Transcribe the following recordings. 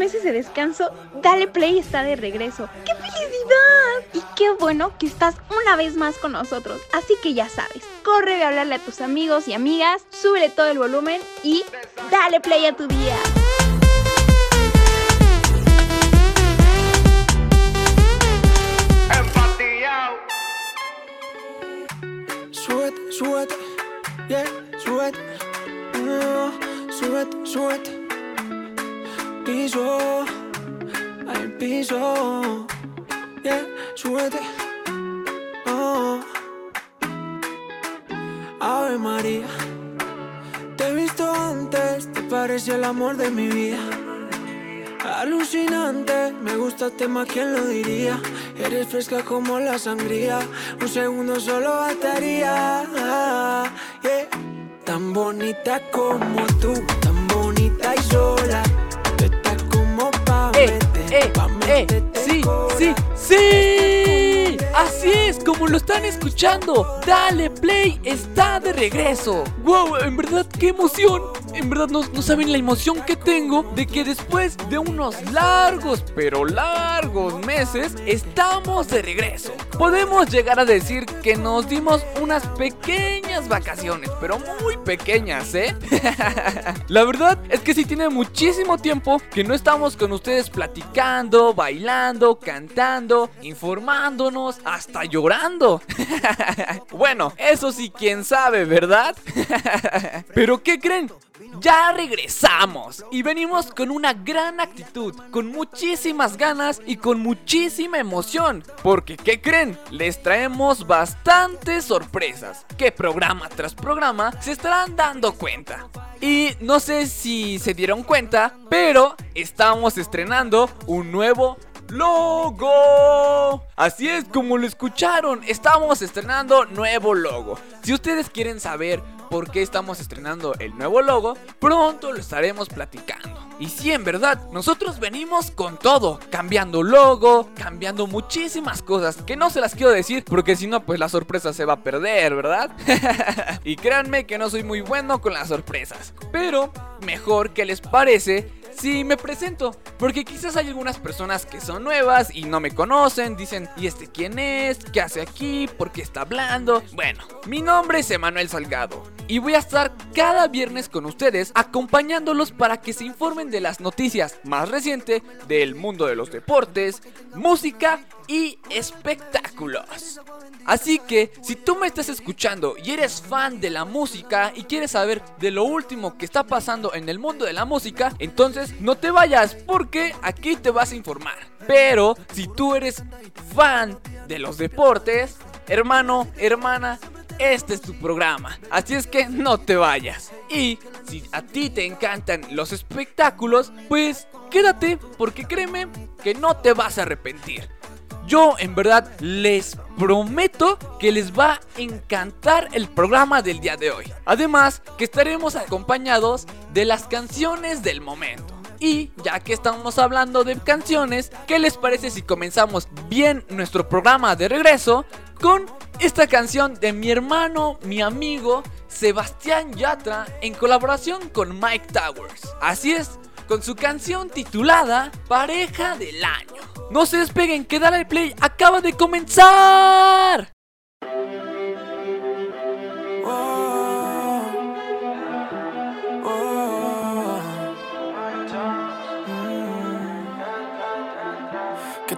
Meses de descanso, Dale Play está de regreso. ¡Qué felicidad! Y qué bueno que estás una vez más con nosotros. Así que ya sabes, corre a hablarle a tus amigos y amigas, súbele todo el volumen y dale play a tu día. Súbete, súbete, yeah, súbete, uh, súbete, súbete. Piso, al piso, yeah, súbete. Oh. Ave María, te he visto antes, te parece el amor de mi vida. Alucinante, me gustaste más, ¿quién lo diría? Eres fresca como la sangría, un segundo solo bastaría. yeah. Tan bonita como tú, tan bonita y sola. ¡Eh, meter, eh, pa' eh! meterte Así es, como lo están escuchando. Dale Play está de regreso. ¡Wow! En verdad, qué emoción. En verdad, no, no saben la emoción que tengo de que después de unos largos, pero largos meses, estamos de regreso. Podemos llegar a decir que nos dimos unas pequeñas vacaciones, pero muy pequeñas, ¿eh? La verdad es que sí tiene muchísimo tiempo que no estamos con ustedes platicando, bailando, cantando, informándonos, hasta llorando. Bueno, eso sí, quién sabe, ¿verdad? Pero ¿qué creen? Ya regresamos y venimos con una gran actitud, con muchísimas ganas y con muchísima emoción. Porque ¿qué creen? Les traemos bastantes sorpresas que programa tras programa se estarán dando cuenta. Y no sé si se dieron cuenta, pero estamos estrenando un nuevo logo. Así es como lo escucharon, estamos estrenando nuevo logo. Si ustedes quieren saber por qué estamos estrenando el nuevo logo, pronto lo estaremos platicando. Y sí, en verdad, nosotros venimos con todo, cambiando logo, cambiando muchísimas cosas que no se las quiero decir porque si no, pues la sorpresa se va a perder, ¿verdad? y créanme que no soy muy bueno con las sorpresas. Pero mejor que les parece si me presento, porque quizás hay algunas personas que son nuevas y no me conocen, dicen, ¿y este quién es? ¿Qué hace aquí? ¿Por qué está hablando? Bueno, mi nombre es Emanuel Salgado y voy a estar cada viernes con ustedes acompañándolos para que se informen de las noticias más recientes del mundo de los deportes, música y espectáculos. Así que si tú me estás escuchando y eres fan de la música y quieres saber de lo último que está pasando en el mundo de la música, entonces no te vayas porque aquí te vas a informar. Pero si tú eres fan de los deportes, hermano, hermana, este es tu programa. Así es que no te vayas. Y si a ti te encantan los espectáculos, pues quédate porque créeme que no te vas a arrepentir. Yo en verdad les prometo que les va a encantar el programa del día de hoy. Además que estaremos acompañados de las canciones del momento. Y ya que estamos hablando de canciones, ¿qué les parece si comenzamos bien nuestro programa de regreso con esta canción de mi hermano, mi amigo Sebastián Yatra en colaboración con Mike Towers? Así es, con su canción titulada Pareja del Año. No se despeguen, que Dale Play acaba de comenzar. ¿Qué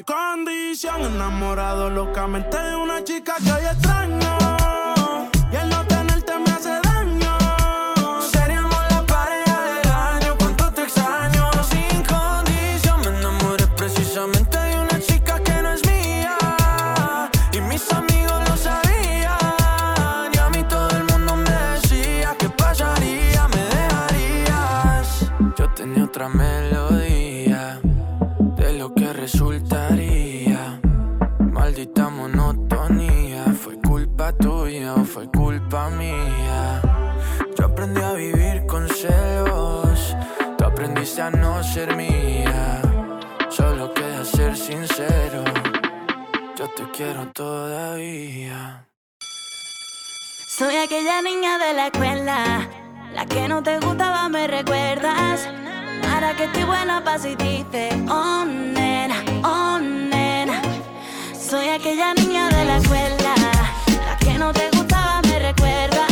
condición. Enamorado locamente de una chica que hay extraño. yo te quiero todavía. Soy aquella niña de la escuela, la que no te gustaba, me recuerdas. Ahora que estoy buena, paso y dice, oh nena, oh nena. Soy aquella niña de la escuela, la que no te gustaba, me recuerdas.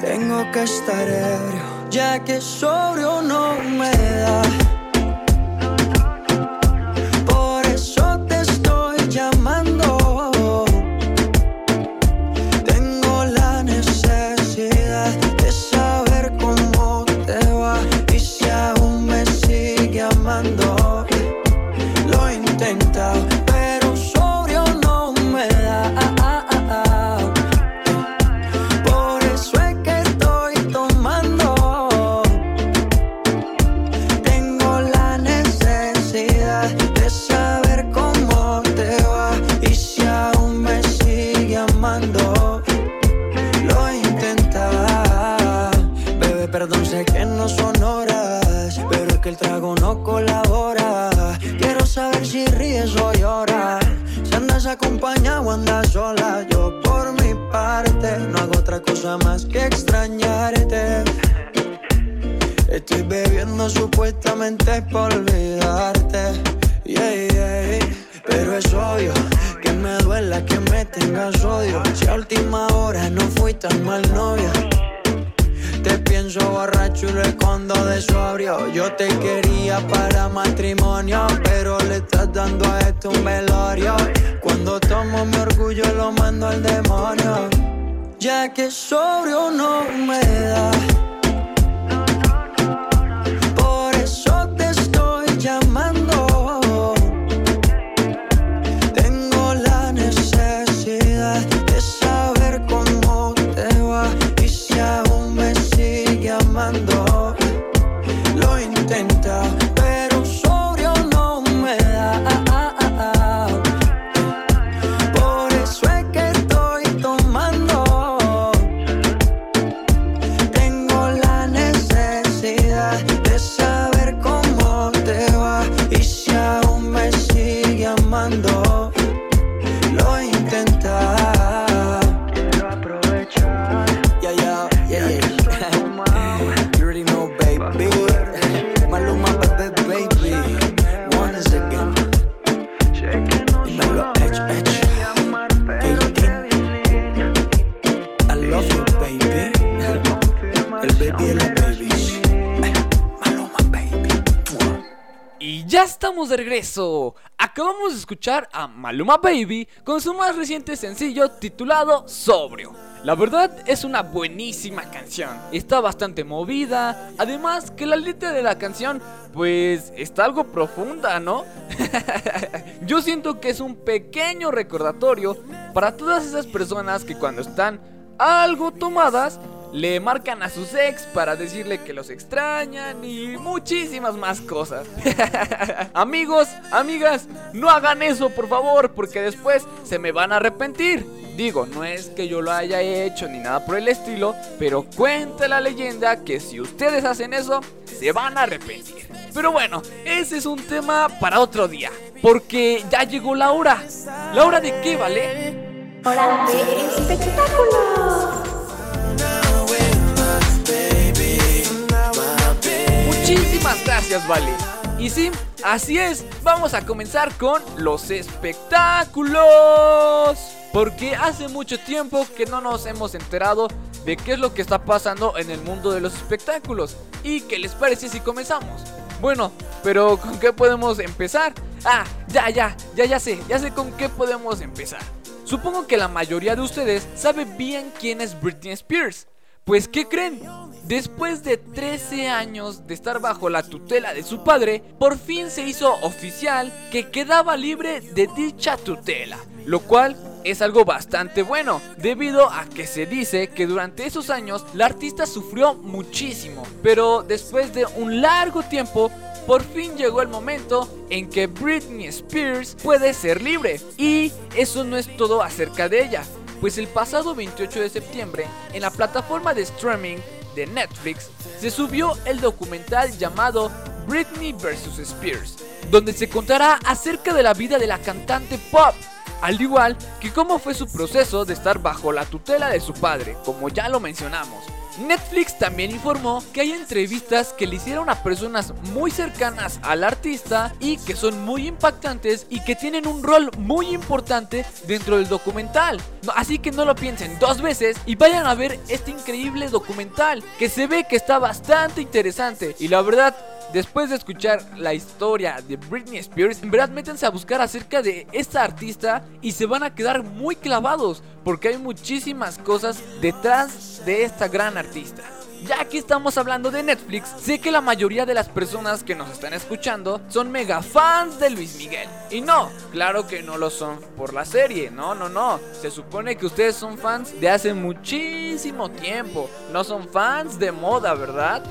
Tengo que estar ebrio, ya que sobrio no me da. Escuchar a Maluma Baby con su más reciente sencillo titulado Sobrio. La verdad es una buenísima canción. Está bastante movida. Además que la letra de la canción pues está algo profunda, ¿no? Yo siento que es un pequeño recordatorio para todas esas personas que cuando están algo tomadas le marcan a sus ex para decirle que los extrañan y muchísimas más cosas. Amigos, amigas, no hagan eso por favor porque después se me van a arrepentir. Digo, no es que yo lo haya hecho ni nada por el estilo, pero cuenta la leyenda que si ustedes hacen eso, se van a arrepentir. Pero bueno, ese es un tema para otro día, porque ya llegó la hora. ¿La hora de qué, vale? Hora de espectáculos. Muchísimas gracias, Vale. Y sí, así es, vamos a comenzar con los espectáculos. Porque hace mucho tiempo que no nos hemos enterado de qué es lo que está pasando en el mundo de los espectáculos. ¿Y qué les parece si comenzamos? Bueno, pero ¿con qué podemos empezar? Ah, ya, ya, ya, ya sé, ya sé con qué podemos empezar. Supongo que la mayoría de ustedes sabe bien quién es Britney Spears. Pues, ¿qué creen? Después de 13 años de estar bajo la tutela de su padre, por fin se hizo oficial que quedaba libre de dicha tutela, lo cual es algo bastante bueno, debido a que se dice que durante esos años la artista sufrió muchísimo, pero después de un largo tiempo, por fin llegó el momento en que Britney Spears puede ser libre. Y eso no es todo acerca de ella. Pues el pasado 28 de septiembre, en la plataforma de streaming de Netflix, se subió el documental llamado Britney vs. Spears, donde se contará acerca de la vida de la cantante pop, al igual que cómo fue su proceso de estar bajo la tutela de su padre, como ya lo mencionamos. Netflix también informó que hay entrevistas que le hicieron a personas muy cercanas al artista y que son muy impactantes y que tienen un rol muy importante dentro del documental. Así que no lo piensen dos veces y vayan a ver este increíble documental que se ve que está bastante interesante y la verdad Después de escuchar la historia de Britney Spears, en verdad métanse a buscar acerca de esta artista y se van a quedar muy clavados porque hay muchísimas cosas detrás de esta gran artista. Ya que estamos hablando de Netflix, sé que la mayoría de las personas que nos están escuchando son mega fans de Luis Miguel. Y no, claro que no lo son por la serie, no, no, no. Se supone que ustedes son fans de hace muchísimo tiempo, no son fans de moda, ¿verdad?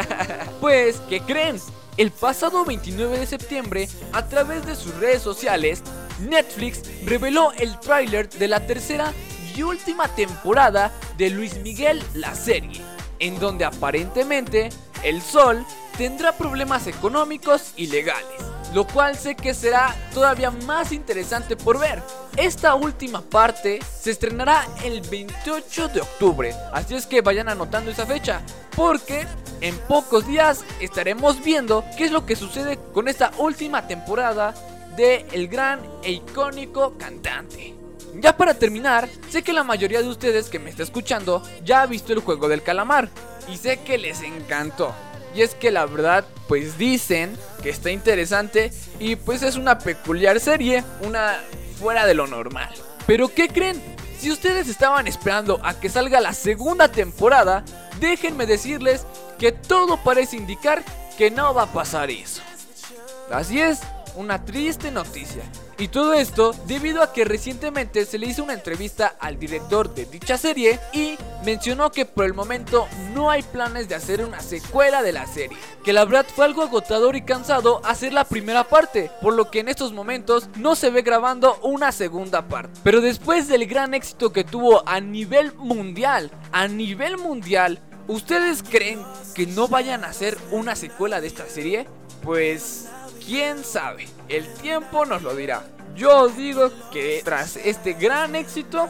pues, ¿qué creen? El pasado 29 de septiembre, a través de sus redes sociales, Netflix reveló el tráiler de la tercera y última temporada de Luis Miguel la serie en donde aparentemente el Sol tendrá problemas económicos y legales, lo cual sé que será todavía más interesante por ver. Esta última parte se estrenará el 28 de octubre, así es que vayan anotando esa fecha, porque en pocos días estaremos viendo qué es lo que sucede con esta última temporada de el gran e icónico cantante. Ya para terminar, sé que la mayoría de ustedes que me está escuchando ya ha visto el juego del calamar y sé que les encantó. Y es que la verdad, pues dicen que está interesante y pues es una peculiar serie, una fuera de lo normal. Pero ¿qué creen? Si ustedes estaban esperando a que salga la segunda temporada, déjenme decirles que todo parece indicar que no va a pasar eso. Así es, una triste noticia. Y todo esto debido a que recientemente se le hizo una entrevista al director de dicha serie y mencionó que por el momento no hay planes de hacer una secuela de la serie. Que la verdad fue algo agotador y cansado hacer la primera parte, por lo que en estos momentos no se ve grabando una segunda parte. Pero después del gran éxito que tuvo a nivel mundial, a nivel mundial, ¿ustedes creen que no vayan a hacer una secuela de esta serie? Pues quién sabe, el tiempo nos lo dirá. Yo digo que tras este gran éxito,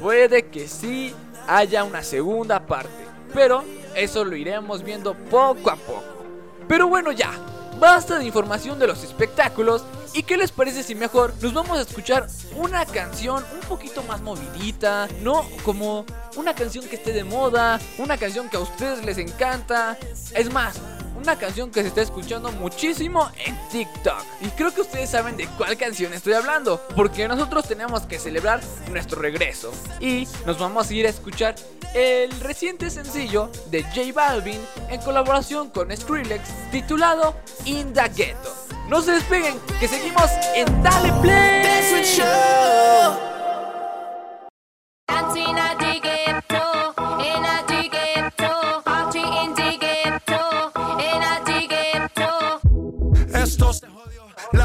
puede que sí haya una segunda parte. Pero eso lo iremos viendo poco a poco. Pero bueno ya, basta de información de los espectáculos. ¿Y qué les parece si mejor nos vamos a escuchar una canción un poquito más movidita? No como una canción que esté de moda, una canción que a ustedes les encanta. Es más, una canción que se está escuchando muchísimo en TikTok. Y creo que ustedes saben de cuál canción estoy hablando, porque nosotros tenemos que celebrar nuestro regreso. Y nos vamos a ir a escuchar el reciente sencillo de J Balvin en colaboración con Skrillex titulado In Ghetto. No se despeguen, que seguimos en Dale Play.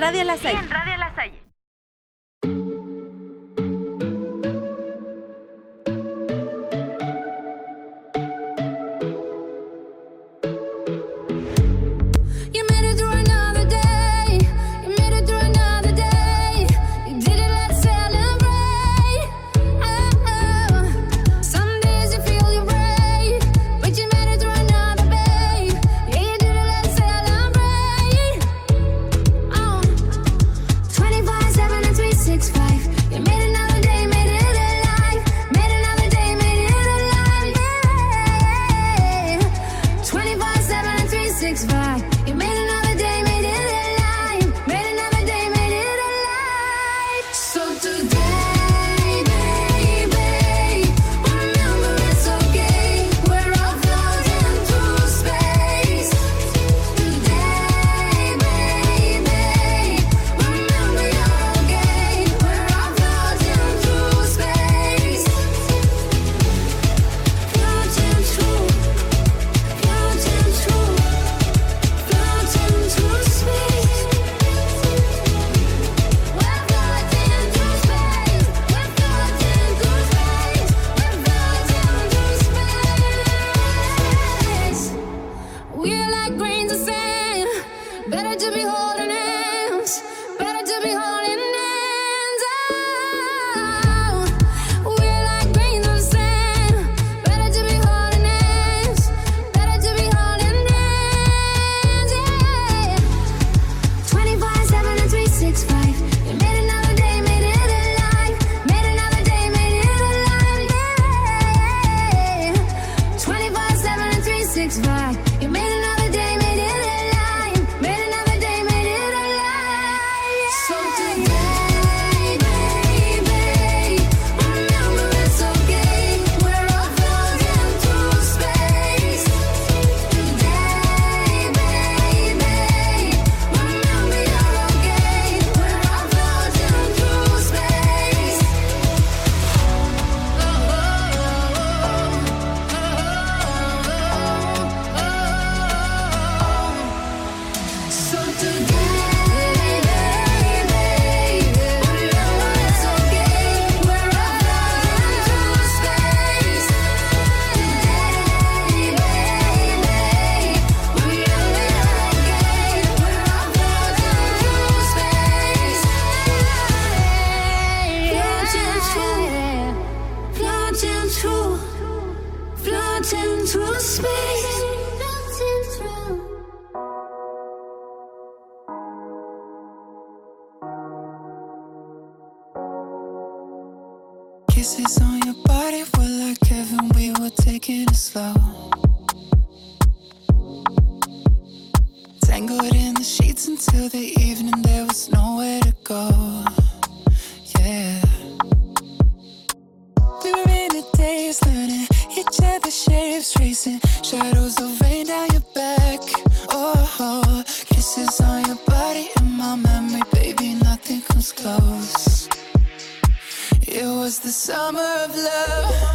Radio Las Hay. Kisses on your body were like heaven, we were taking it slow. Tangled in the sheets until the evening, there was nowhere to go. Yeah. We were in the days learning each other's shapes, racing shadows of. summer of love.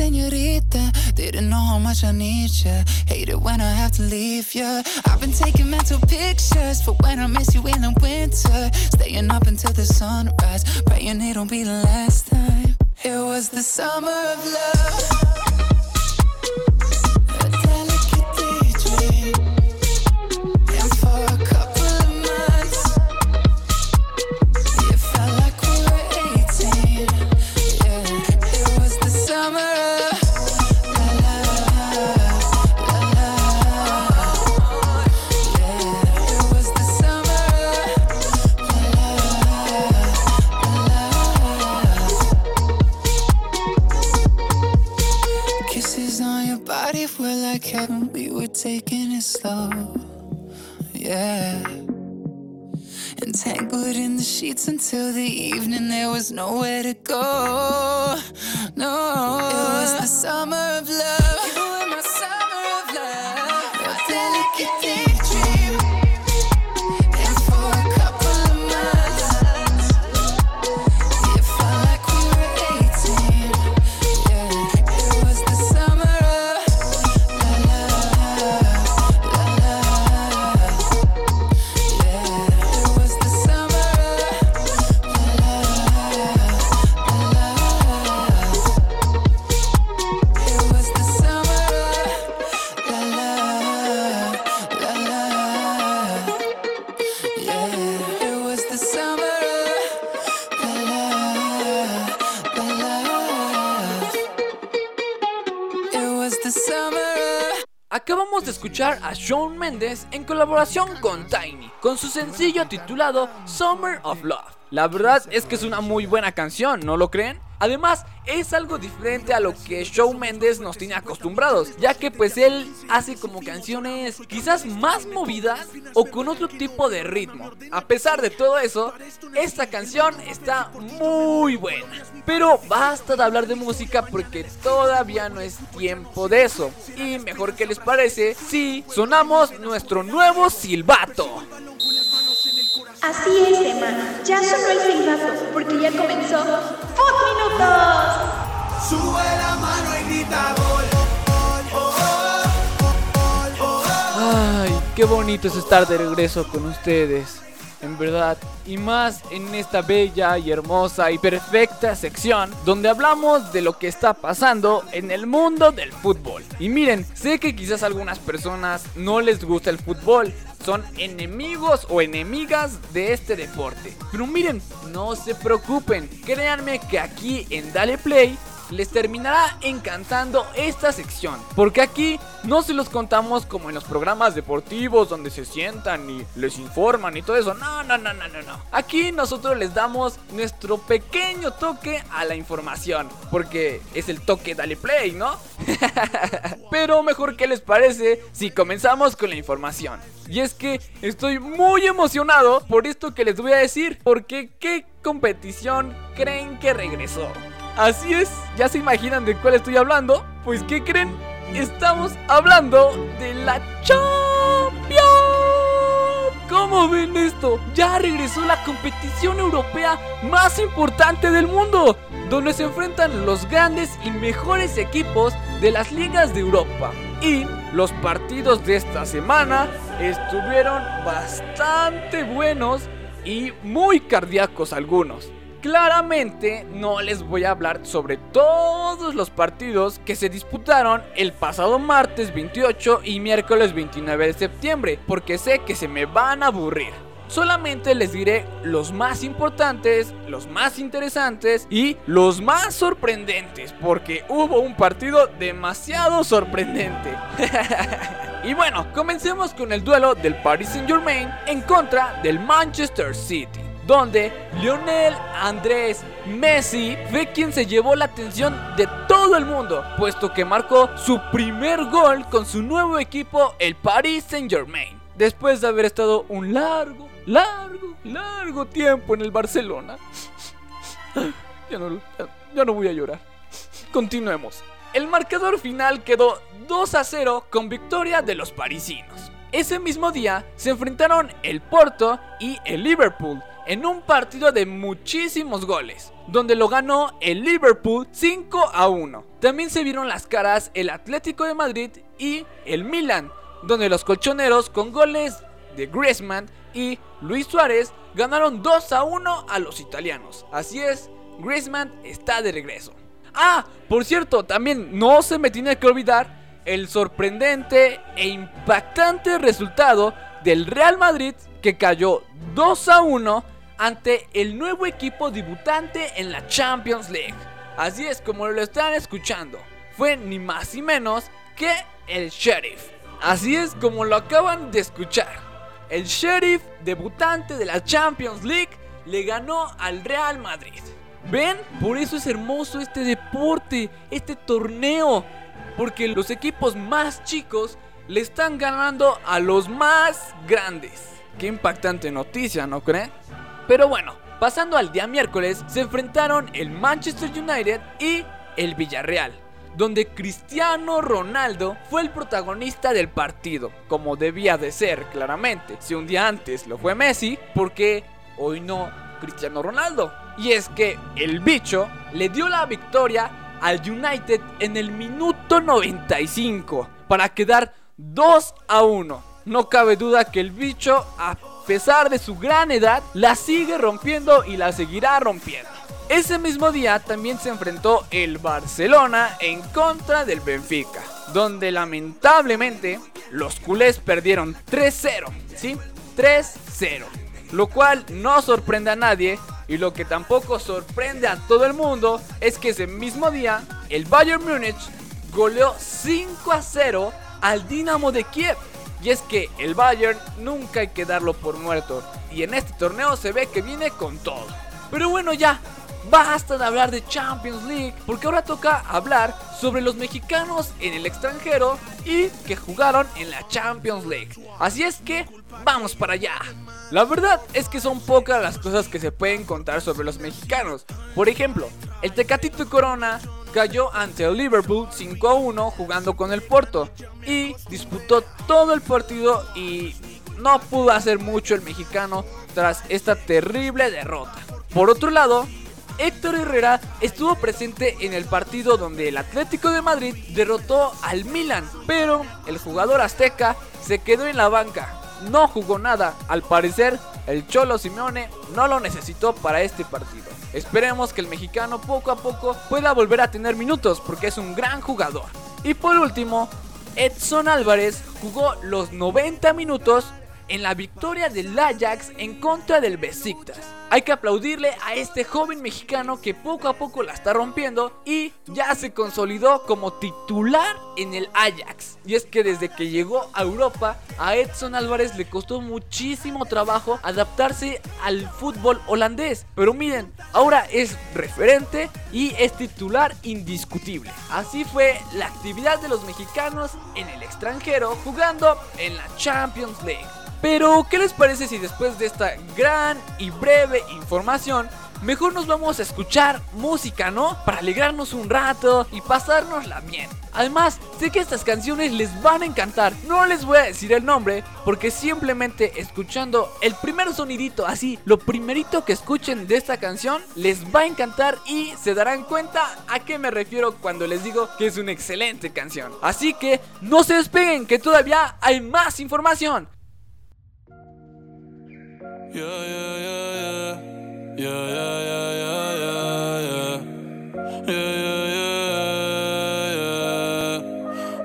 Senorita. Didn't know how much I need ya. Hate it when I have to leave ya. I've been taking mental pictures for when I miss you in the winter. Staying up until the sunrise, praying it don't be the last time. It was the summer of love. Was nowhere to go. No, it was the summer of love. You were my summer of love. Your delicate De escuchar a Shawn Mendes en colaboración con Tiny, con su sencillo titulado Summer of Love. La verdad es que es una muy buena canción, ¿no lo creen? Además, es algo diferente a lo que Shawn Mendes nos tiene acostumbrados, ya que pues él hace como canciones quizás más movidas o con otro tipo de ritmo. A pesar de todo eso, esta canción está muy buena. Pero basta de hablar de música porque todavía no es tiempo de eso. Y mejor que les parece si sonamos nuestro nuevo silbato. Así es, Emma. Ya sonó el silbato porque ya comenzó ¡Food Minutos! Sube la mano y grita gol. Ay, qué bonito es estar de regreso con ustedes. En verdad, y más en esta bella y hermosa y perfecta sección donde hablamos de lo que está pasando en el mundo del fútbol. Y miren, sé que quizás a algunas personas no les gusta el fútbol, son enemigos o enemigas de este deporte. Pero miren, no se preocupen, créanme que aquí en Dale Play les terminará encantando esta sección. Porque aquí no se los contamos como en los programas deportivos donde se sientan y les informan y todo eso. No, no, no, no, no, no. Aquí nosotros les damos nuestro pequeño toque a la información. Porque es el toque dale play, ¿no? Pero mejor que les parece si comenzamos con la información. Y es que estoy muy emocionado por esto que les voy a decir. Porque qué competición creen que regresó. Así es, ¿ya se imaginan de cuál estoy hablando? Pues ¿qué creen? Estamos hablando de la Champions. ¿Cómo ven esto? Ya regresó la competición europea más importante del mundo, donde se enfrentan los grandes y mejores equipos de las ligas de Europa. Y los partidos de esta semana estuvieron bastante buenos y muy cardíacos algunos. Claramente no les voy a hablar sobre todos los partidos que se disputaron el pasado martes 28 y miércoles 29 de septiembre, porque sé que se me van a aburrir. Solamente les diré los más importantes, los más interesantes y los más sorprendentes, porque hubo un partido demasiado sorprendente. y bueno, comencemos con el duelo del Paris Saint Germain en contra del Manchester City donde Lionel Andrés Messi fue quien se llevó la atención de todo el mundo, puesto que marcó su primer gol con su nuevo equipo, el Paris Saint Germain, después de haber estado un largo, largo, largo tiempo en el Barcelona. Ya no, ya no voy a llorar. Continuemos. El marcador final quedó 2 a 0 con victoria de los parisinos. Ese mismo día se enfrentaron el Porto y el Liverpool, en un partido de muchísimos goles, donde lo ganó el Liverpool 5 a 1. También se vieron las caras el Atlético de Madrid y el Milan, donde los colchoneros con goles de Griezmann y Luis Suárez ganaron 2 a 1 a los italianos. Así es, Griezmann está de regreso. Ah, por cierto, también no se me tiene que olvidar el sorprendente e impactante resultado del Real Madrid que cayó 2 a 1 ante el nuevo equipo debutante en la Champions League. Así es como lo están escuchando. Fue ni más ni menos que el Sheriff. Así es como lo acaban de escuchar. El Sheriff, debutante de la Champions League, le ganó al Real Madrid. ¿Ven? Por eso es hermoso este deporte, este torneo. Porque los equipos más chicos le están ganando a los más grandes. Qué impactante noticia, ¿no creen? Pero bueno, pasando al día miércoles, se enfrentaron el Manchester United y el Villarreal, donde Cristiano Ronaldo fue el protagonista del partido, como debía de ser claramente. Si un día antes lo fue Messi, ¿por qué hoy no Cristiano Ronaldo? Y es que el bicho le dio la victoria al United en el minuto 95 para quedar 2 a 1. No cabe duda que el bicho, pesar de su gran edad, la sigue rompiendo y la seguirá rompiendo. Ese mismo día también se enfrentó el Barcelona en contra del Benfica, donde lamentablemente los culés perdieron 3-0, ¿sí? 3-0. Lo cual no sorprende a nadie y lo que tampoco sorprende a todo el mundo es que ese mismo día el Bayern Múnich goleó 5 a 0 al Dinamo de Kiev. Y es que el Bayern nunca hay que darlo por muerto. Y en este torneo se ve que viene con todo. Pero bueno ya, basta de hablar de Champions League. Porque ahora toca hablar sobre los mexicanos en el extranjero y que jugaron en la Champions League. Así es que vamos para allá. La verdad es que son pocas las cosas que se pueden contar sobre los mexicanos. Por ejemplo, el Tecatito Corona cayó ante el Liverpool 5 a 1 jugando con el Porto y disputó todo el partido y no pudo hacer mucho el mexicano tras esta terrible derrota. Por otro lado, Héctor Herrera estuvo presente en el partido donde el Atlético de Madrid derrotó al Milan, pero el jugador azteca se quedó en la banca no jugó nada. Al parecer, el Cholo Simeone no lo necesitó para este partido. Esperemos que el mexicano poco a poco pueda volver a tener minutos porque es un gran jugador. Y por último, Edson Álvarez jugó los 90 minutos en la victoria del Ajax en contra del Besiktas. Hay que aplaudirle a este joven mexicano que poco a poco la está rompiendo y ya se consolidó como titular en el Ajax. Y es que desde que llegó a Europa, a Edson Álvarez le costó muchísimo trabajo adaptarse al fútbol holandés. Pero miren, ahora es referente y es titular indiscutible. Así fue la actividad de los mexicanos en el extranjero jugando en la Champions League. Pero, ¿qué les parece si después de esta gran y breve información, mejor nos vamos a escuchar música, ¿no? Para alegrarnos un rato y pasárnosla bien. Además, sé que estas canciones les van a encantar. No les voy a decir el nombre porque simplemente escuchando el primer sonidito, así, lo primerito que escuchen de esta canción, les va a encantar y se darán cuenta a qué me refiero cuando les digo que es una excelente canción. Así que no se despeguen que todavía hay más información.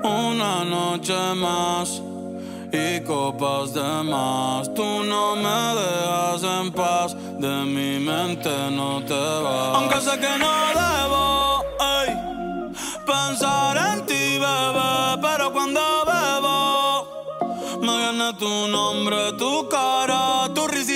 Una noche más y copas de más. Tú no me dejas en paz, de mi mente no te vas. Aunque sé que no debo ey, pensar en ti, bebé, pero cuando bebo me viene tu nombre, tu cara, tu risa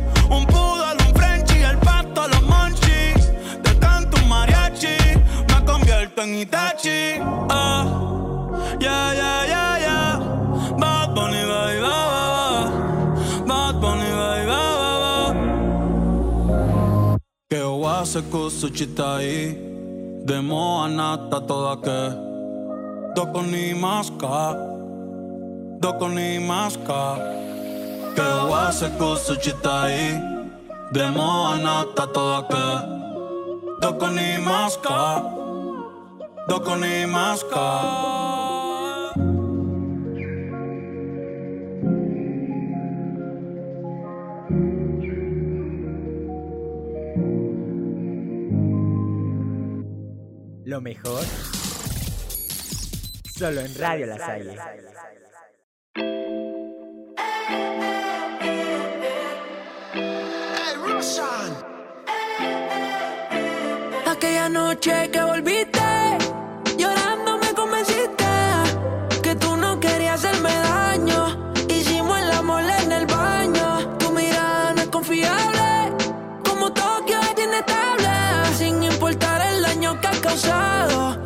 Itachi. Ah, uh, yeah, yeah, yeah, yeah. Bad Bunny, bye, bye, bye. Bad Bunny, bye, bye, bye. Que o hace cosa chitai. De moa toda que. Doko ni ni. Que o hace cosa chitai. De toda que. Doko ni maska. Dokon. Lo mejor solo en Radio Las Hayes. Aquella noche que volviste rosado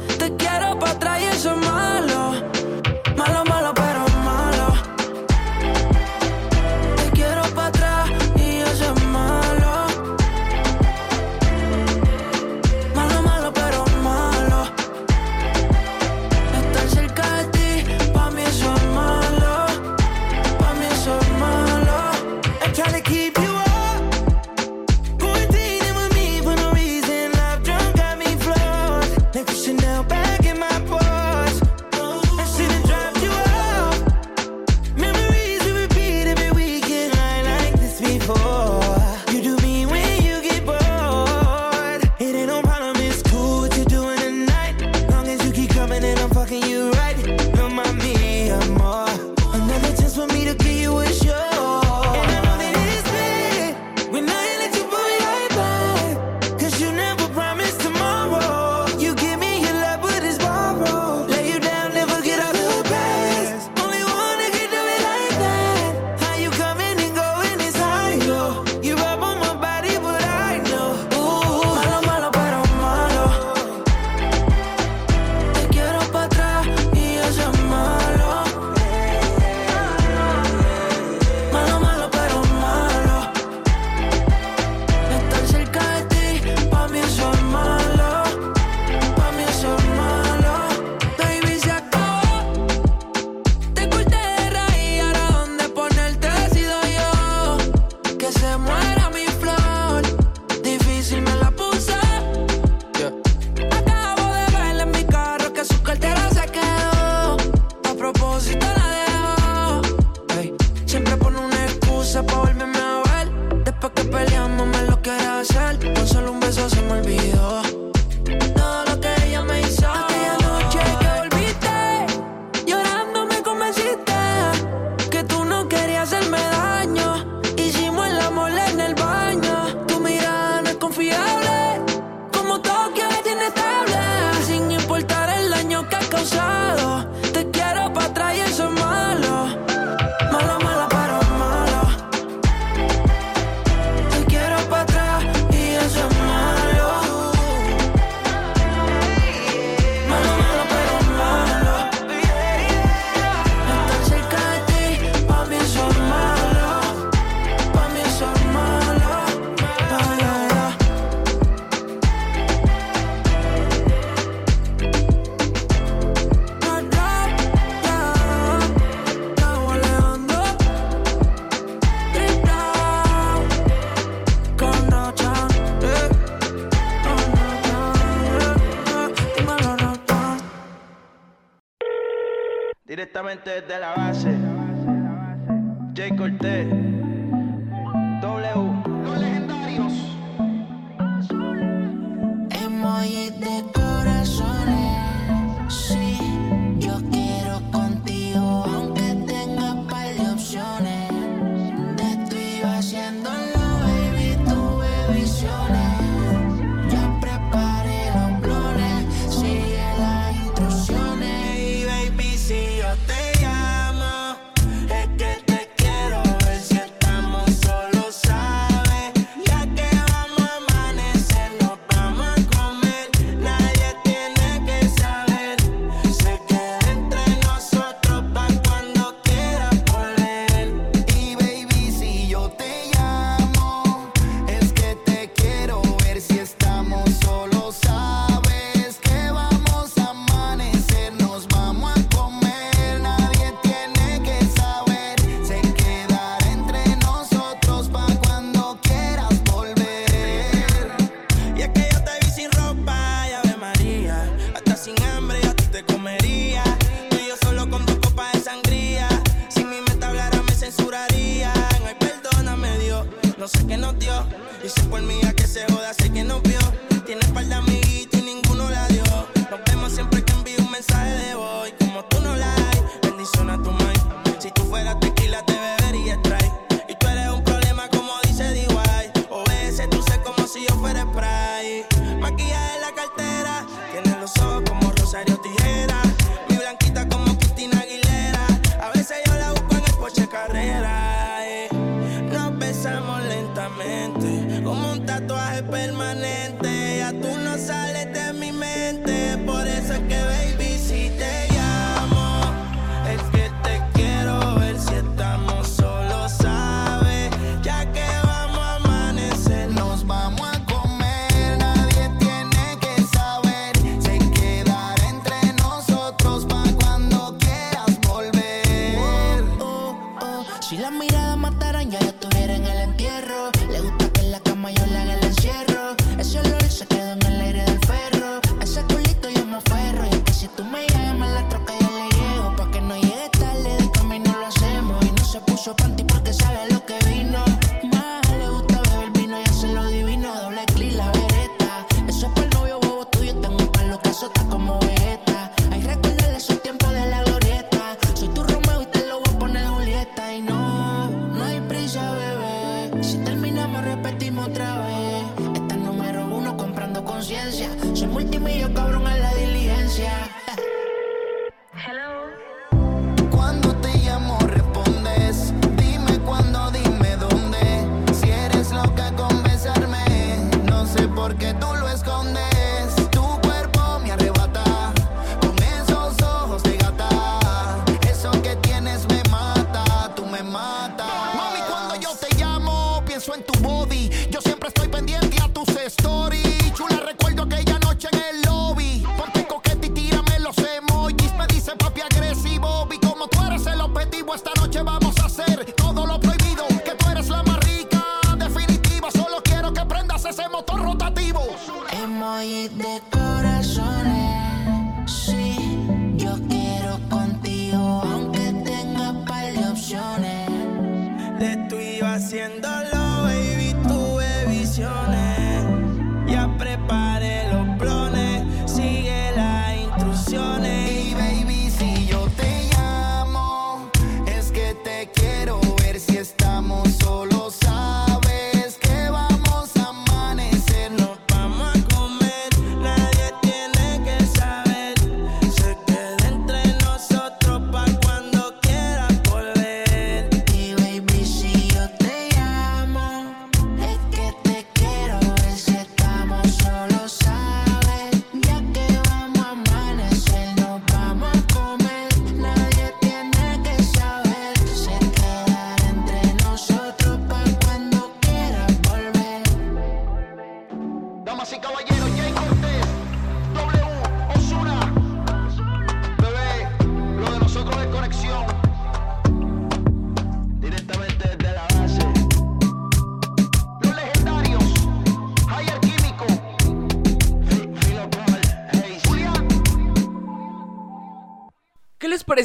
Directamente desde la base. Jay Cortez. Tatuaje permanente.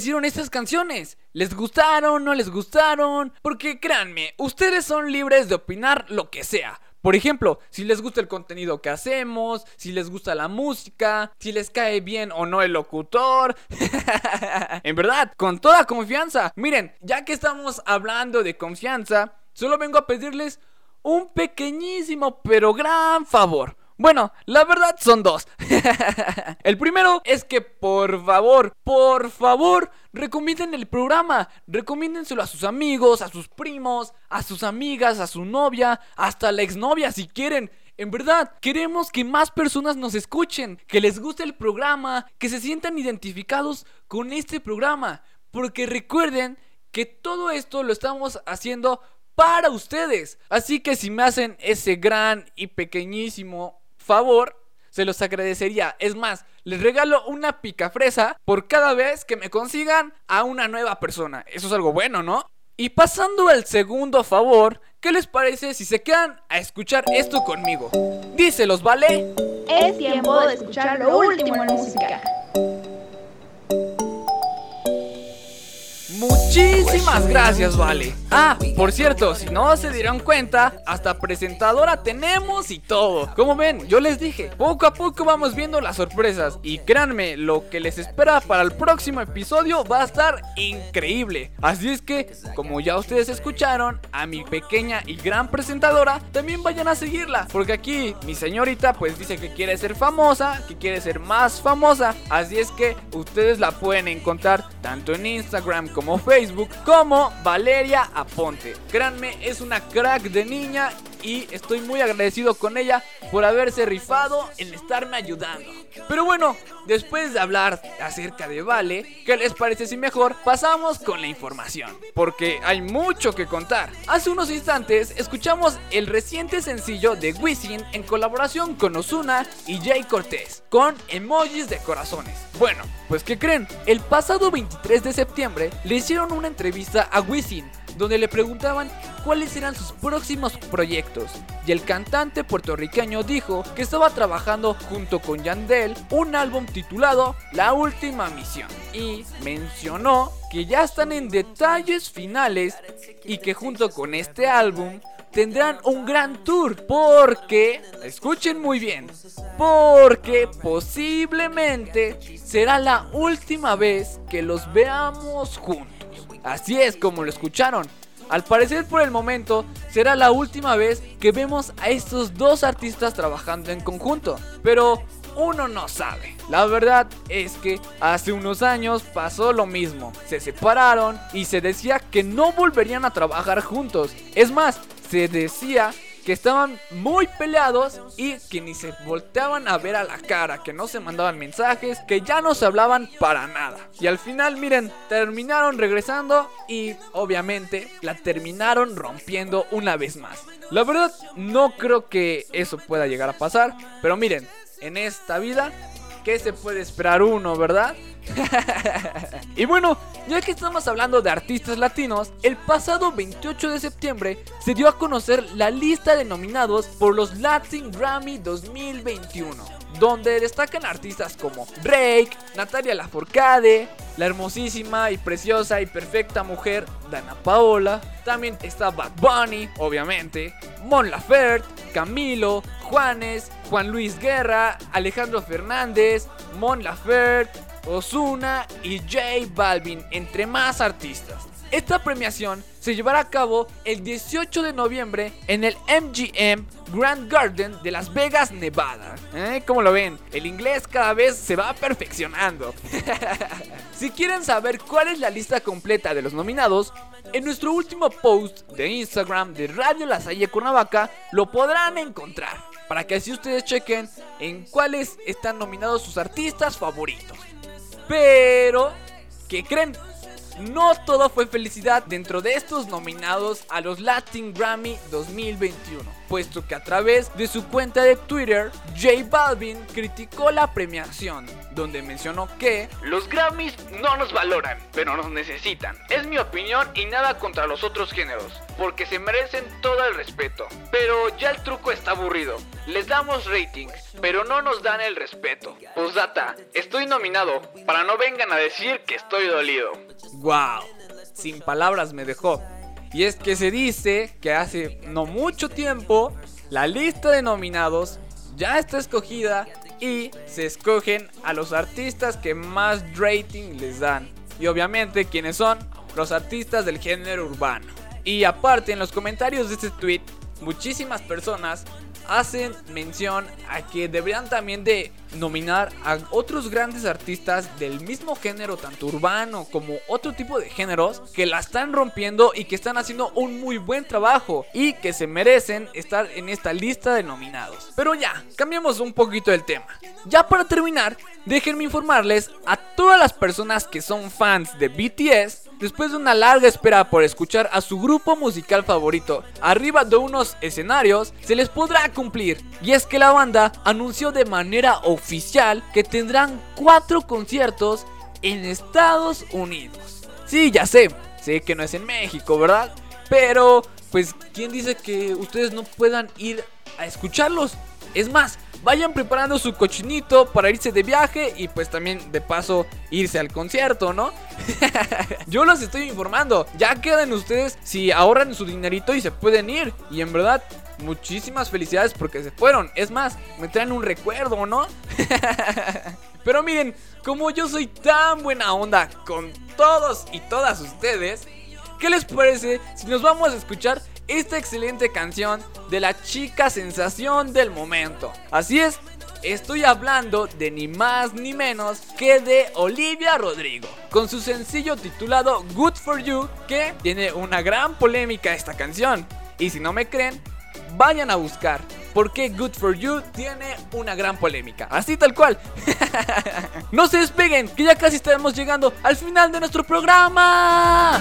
Parecieron estas canciones? ¿Les gustaron? ¿No les gustaron? Porque créanme, ustedes son libres de opinar lo que sea. Por ejemplo, si les gusta el contenido que hacemos, si les gusta la música, si les cae bien o no el locutor. en verdad, con toda confianza. Miren, ya que estamos hablando de confianza, solo vengo a pedirles un pequeñísimo pero gran favor. Bueno, la verdad son dos. el primero es que por favor, por favor, recomienden el programa. Recomiéndenselo a sus amigos, a sus primos, a sus amigas, a su novia, hasta la exnovia si quieren. En verdad, queremos que más personas nos escuchen, que les guste el programa, que se sientan identificados con este programa. Porque recuerden que todo esto lo estamos haciendo para ustedes. Así que si me hacen ese gran y pequeñísimo favor, se los agradecería. Es más, les regalo una pica fresa por cada vez que me consigan a una nueva persona. Eso es algo bueno, ¿no? Y pasando al segundo favor, ¿qué les parece si se quedan a escuchar esto conmigo? Díselos, ¿vale? Es tiempo de escuchar lo último en música. Muchísimas gracias, Vale. Ah, por cierto, si no se dieron cuenta, hasta presentadora tenemos y todo. Como ven, yo les dije, poco a poco vamos viendo las sorpresas. Y créanme, lo que les espera para el próximo episodio va a estar increíble. Así es que, como ya ustedes escucharon, a mi pequeña y gran presentadora, también vayan a seguirla. Porque aquí mi señorita pues dice que quiere ser famosa, que quiere ser más famosa. Así es que ustedes la pueden encontrar tanto en Instagram como Facebook como Valeria Aponte. Créanme, es una crack de niña y estoy muy agradecido con ella por haberse rifado en estarme ayudando. Pero bueno, después de hablar acerca de Vale, ¿qué les parece si mejor pasamos con la información? Porque hay mucho que contar. Hace unos instantes escuchamos el reciente sencillo de Wisin en colaboración con Ozuna y Jay Cortés, con emojis de corazones. Bueno, pues ¿qué creen? El pasado 23 de septiembre le hicieron una entrevista a Wisin donde le preguntaban cuáles eran sus próximos proyectos. Y el cantante puertorriqueño dijo que estaba trabajando junto con Yandel un álbum titulado La Última Misión. Y mencionó que ya están en detalles finales y que junto con este álbum tendrán un gran tour porque, escuchen muy bien, porque posiblemente será la última vez que los veamos juntos. Así es como lo escucharon. Al parecer por el momento será la última vez que vemos a estos dos artistas trabajando en conjunto. Pero uno no sabe. La verdad es que hace unos años pasó lo mismo. Se separaron y se decía que no volverían a trabajar juntos. Es más, se decía que estaban muy peleados y que ni se volteaban a ver a la cara, que no se mandaban mensajes, que ya no se hablaban para nada. Y al final, miren, terminaron regresando y obviamente la terminaron rompiendo una vez más. La verdad, no creo que eso pueda llegar a pasar, pero miren, en esta vida, ¿qué se puede esperar uno, verdad? y bueno, ya que estamos hablando de artistas latinos, el pasado 28 de septiembre se dio a conocer la lista de nominados por los Latin Grammy 2021 donde destacan artistas como Drake, Natalia Lafourcade, la hermosísima y preciosa y perfecta mujer Dana Paola, también está Bad Bunny, obviamente, Mon Laferte, Camilo, Juanes, Juan Luis Guerra, Alejandro Fernández, Mon Laferte, Ozuna y J Balvin, entre más artistas. Esta premiación se llevará a cabo el 18 de noviembre en el MGM Grand Garden de Las Vegas, Nevada. ¿Eh? ¿Cómo lo ven? El inglés cada vez se va perfeccionando. si quieren saber cuál es la lista completa de los nominados, en nuestro último post de Instagram de Radio La Salle Cuernavaca lo podrán encontrar. Para que así ustedes chequen en cuáles están nominados sus artistas favoritos. Pero, ¿qué creen? No todo fue felicidad dentro de estos nominados a los Latin Grammy 2021. Puesto que a través de su cuenta de Twitter, J Balvin criticó la premiación, donde mencionó que Los Grammys no nos valoran, pero nos necesitan. Es mi opinión y nada contra los otros géneros, porque se merecen todo el respeto. Pero ya el truco está aburrido. Les damos rating, pero no nos dan el respeto. Postdata, estoy nominado, para no vengan a decir que estoy dolido. ¡Wow! Sin palabras me dejó. Y es que se dice que hace no mucho tiempo la lista de nominados ya está escogida y se escogen a los artistas que más rating les dan. Y obviamente, ¿quiénes son? Los artistas del género urbano. Y aparte, en los comentarios de este tweet, muchísimas personas hacen mención a que deberían también de nominar a otros grandes artistas del mismo género, tanto urbano como otro tipo de géneros, que la están rompiendo y que están haciendo un muy buen trabajo y que se merecen estar en esta lista de nominados. Pero ya, cambiemos un poquito el tema. Ya para terminar, déjenme informarles a todas las personas que son fans de BTS, después de una larga espera por escuchar a su grupo musical favorito arriba de unos escenarios, se les podrá cumplir. Y es que la banda anunció de manera oficial que tendrán cuatro conciertos en Estados Unidos. Sí, ya sé, sé que no es en México, ¿verdad? Pero, pues, ¿quién dice que ustedes no puedan ir a escucharlos? Es más, vayan preparando su cochinito para irse de viaje y pues también de paso irse al concierto, ¿no? Yo los estoy informando, ya quedan ustedes si ahorran su dinerito y se pueden ir. Y en verdad, muchísimas felicidades porque se fueron. Es más, me traen un recuerdo, ¿no? Pero miren, como yo soy tan buena onda con todos y todas ustedes, ¿qué les parece si nos vamos a escuchar esta excelente canción de la chica sensación del momento? Así es, estoy hablando de ni más ni menos que de Olivia Rodrigo, con su sencillo titulado Good for You, que tiene una gran polémica esta canción. Y si no me creen, vayan a buscar porque Good for You tiene una gran polémica. Así tal cual. no se despeguen, que ya casi estaremos llegando al final de nuestro programa.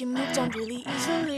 You 独立一生只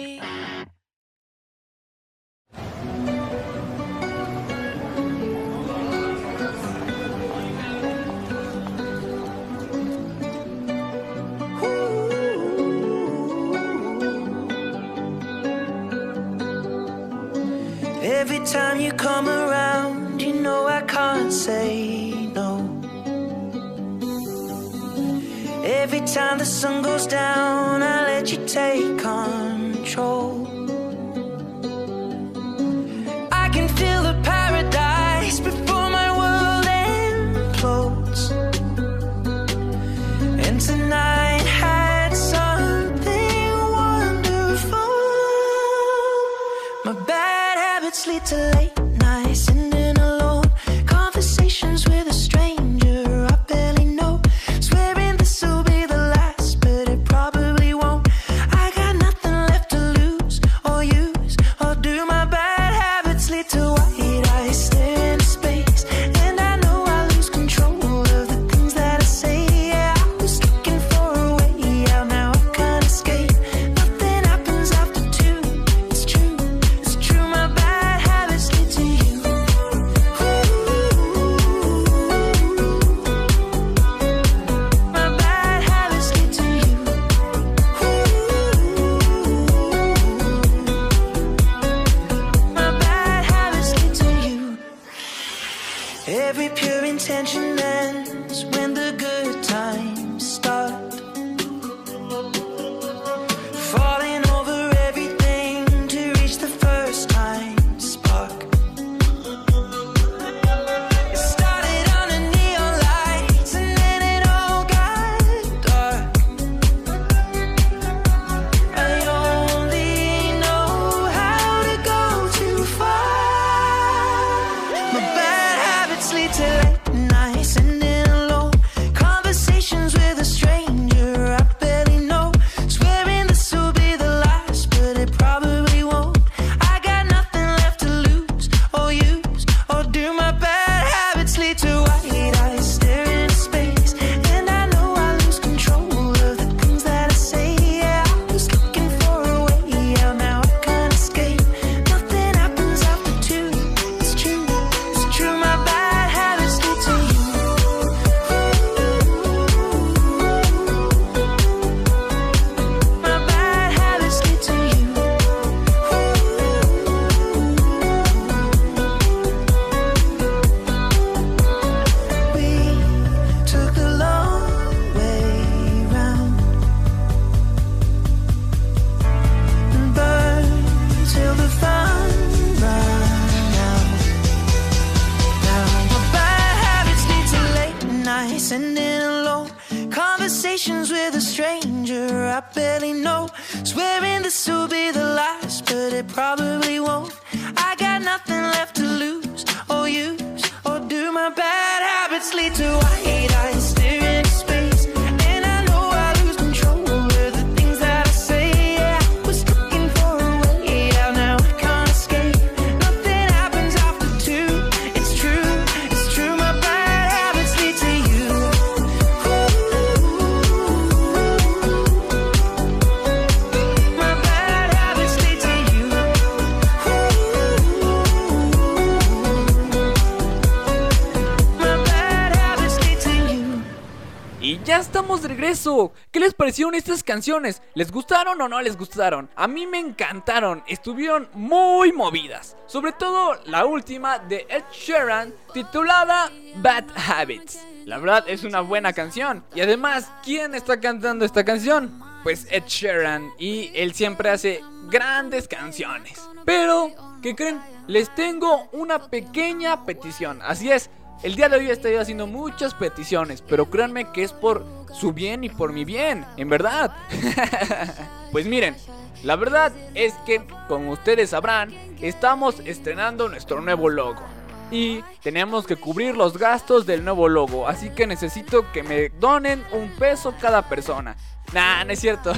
¿Qué les parecieron estas canciones? ¿Les gustaron o no les gustaron? A mí me encantaron, estuvieron muy movidas. Sobre todo la última de Ed Sheeran titulada Bad Habits. La verdad es una buena canción. Y además, ¿quién está cantando esta canción? Pues Ed Sheeran. Y él siempre hace grandes canciones. Pero, ¿qué creen? Les tengo una pequeña petición. Así es, el día de hoy estoy haciendo muchas peticiones, pero créanme que es por su bien y por mi bien, en verdad. pues miren, la verdad es que, como ustedes sabrán, estamos estrenando nuestro nuevo logo. Y tenemos que cubrir los gastos del nuevo logo, así que necesito que me donen un peso cada persona. Nah, no es cierto.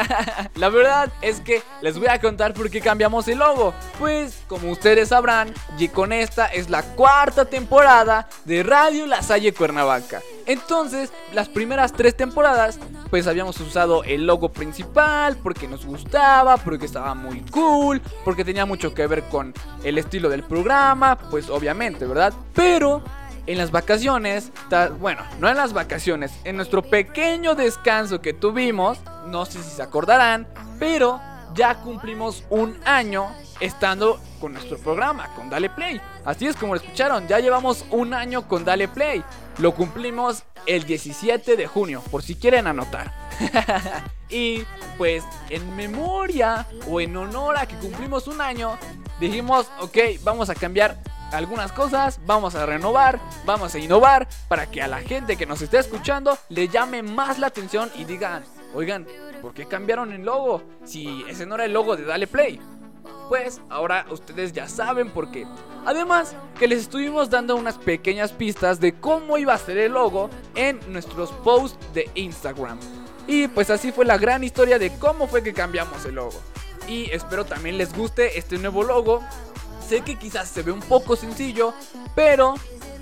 La verdad es que les voy a contar por qué cambiamos el logo. Pues, como ustedes sabrán, y con esta es la cuarta temporada de Radio La Salle Cuernavaca. Entonces, las primeras tres temporadas pues habíamos usado el logo principal porque nos gustaba, porque estaba muy cool, porque tenía mucho que ver con el estilo del programa, pues obviamente, ¿verdad? Pero en las vacaciones, bueno, no en las vacaciones, en nuestro pequeño descanso que tuvimos, no sé si se acordarán, pero ya cumplimos un año estando con nuestro programa, con Dale Play. Así es como lo escucharon, ya llevamos un año con Dale Play. Lo cumplimos el 17 de junio, por si quieren anotar. y pues en memoria o en honor a que cumplimos un año, dijimos, ok, vamos a cambiar algunas cosas, vamos a renovar, vamos a innovar para que a la gente que nos esté escuchando le llame más la atención y digan, oigan, ¿por qué cambiaron el logo? Si ese no era el logo de Dale Play. Pues ahora ustedes ya saben por qué. Además, que les estuvimos dando unas pequeñas pistas de cómo iba a ser el logo en nuestros posts de Instagram. Y pues así fue la gran historia de cómo fue que cambiamos el logo. Y espero también les guste este nuevo logo. Sé que quizás se ve un poco sencillo, pero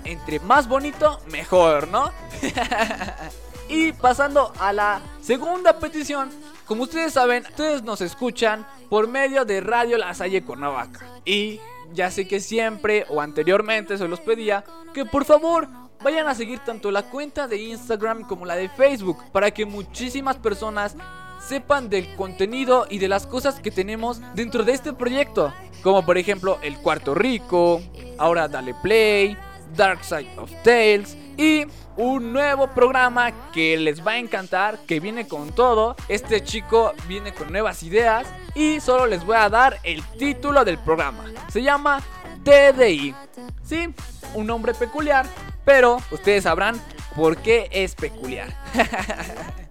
entre más bonito, mejor, ¿no? y pasando a la segunda petición, como ustedes saben, ustedes nos escuchan por medio de Radio La Salle Cuernavaca. Y ya sé que siempre o anteriormente se los pedía que por favor vayan a seguir tanto la cuenta de Instagram como la de Facebook para que muchísimas personas sepan del contenido y de las cosas que tenemos dentro de este proyecto. Como por ejemplo El Cuarto Rico, ahora Dale Play, Dark Side of Tales y un nuevo programa que les va a encantar, que viene con todo. Este chico viene con nuevas ideas y solo les voy a dar el título del programa. Se llama TDI. Sí, un nombre peculiar, pero ustedes sabrán por qué es peculiar.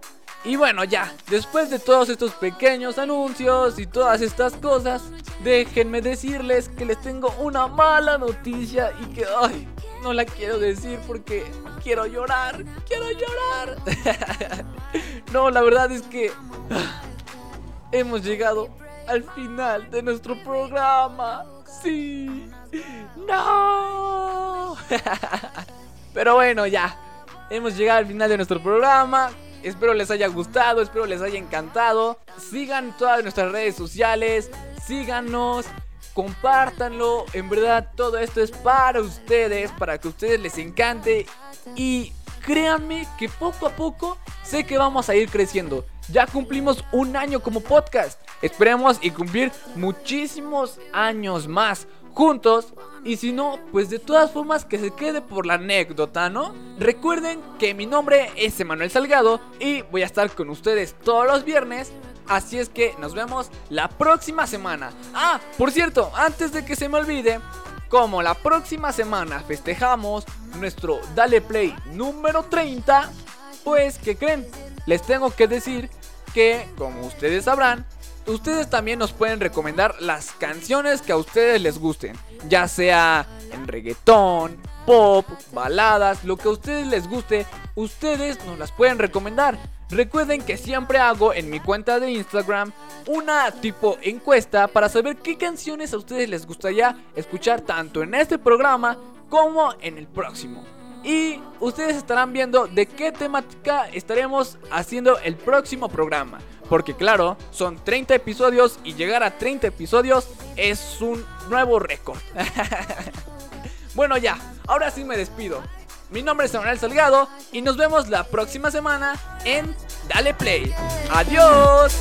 Y bueno, ya, después de todos estos pequeños anuncios y todas estas cosas, déjenme decirles que les tengo una mala noticia y que, ay, no la quiero decir porque quiero llorar, quiero llorar. no, la verdad es que hemos llegado al final de nuestro programa. Sí. No. Pero bueno, ya. Hemos llegado al final de nuestro programa. Espero les haya gustado, espero les haya encantado. Sigan todas nuestras redes sociales, síganos, compártanlo. En verdad, todo esto es para ustedes, para que a ustedes les encante. Y créanme que poco a poco sé que vamos a ir creciendo. Ya cumplimos un año como podcast. Esperemos y cumplir muchísimos años más juntos. Y si no, pues de todas formas que se quede por la anécdota, ¿no? Recuerden que mi nombre es Emanuel Salgado y voy a estar con ustedes todos los viernes. Así es que nos vemos la próxima semana. Ah, por cierto, antes de que se me olvide, como la próxima semana festejamos nuestro Dale Play número 30, pues, ¿qué creen? Les tengo que decir que, como ustedes sabrán, ustedes también nos pueden recomendar las canciones que a ustedes les gusten, ya sea en reggaetón, pop, baladas, lo que a ustedes les guste, ustedes nos las pueden recomendar. Recuerden que siempre hago en mi cuenta de Instagram una tipo encuesta para saber qué canciones a ustedes les gustaría escuchar tanto en este programa como en el próximo. Y ustedes estarán viendo de qué temática estaremos haciendo el próximo programa. Porque claro, son 30 episodios y llegar a 30 episodios es un nuevo récord. bueno ya, ahora sí me despido. Mi nombre es Samuel Salgado y nos vemos la próxima semana en Dale Play. Adiós.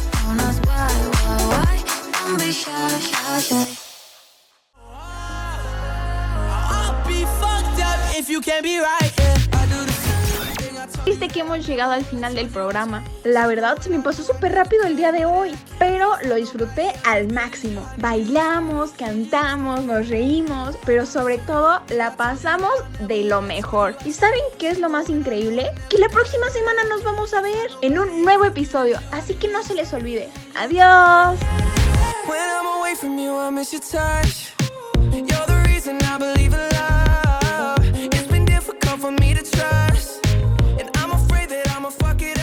Viste que hemos llegado al final del programa. La verdad se me pasó súper rápido el día de hoy, pero lo disfruté al máximo. Bailamos, cantamos, nos reímos, pero sobre todo la pasamos de lo mejor. ¿Y saben qué es lo más increíble? Que la próxima semana nos vamos a ver en un nuevo episodio, así que no se les olvide. Adiós. for me to try I'ma fuck it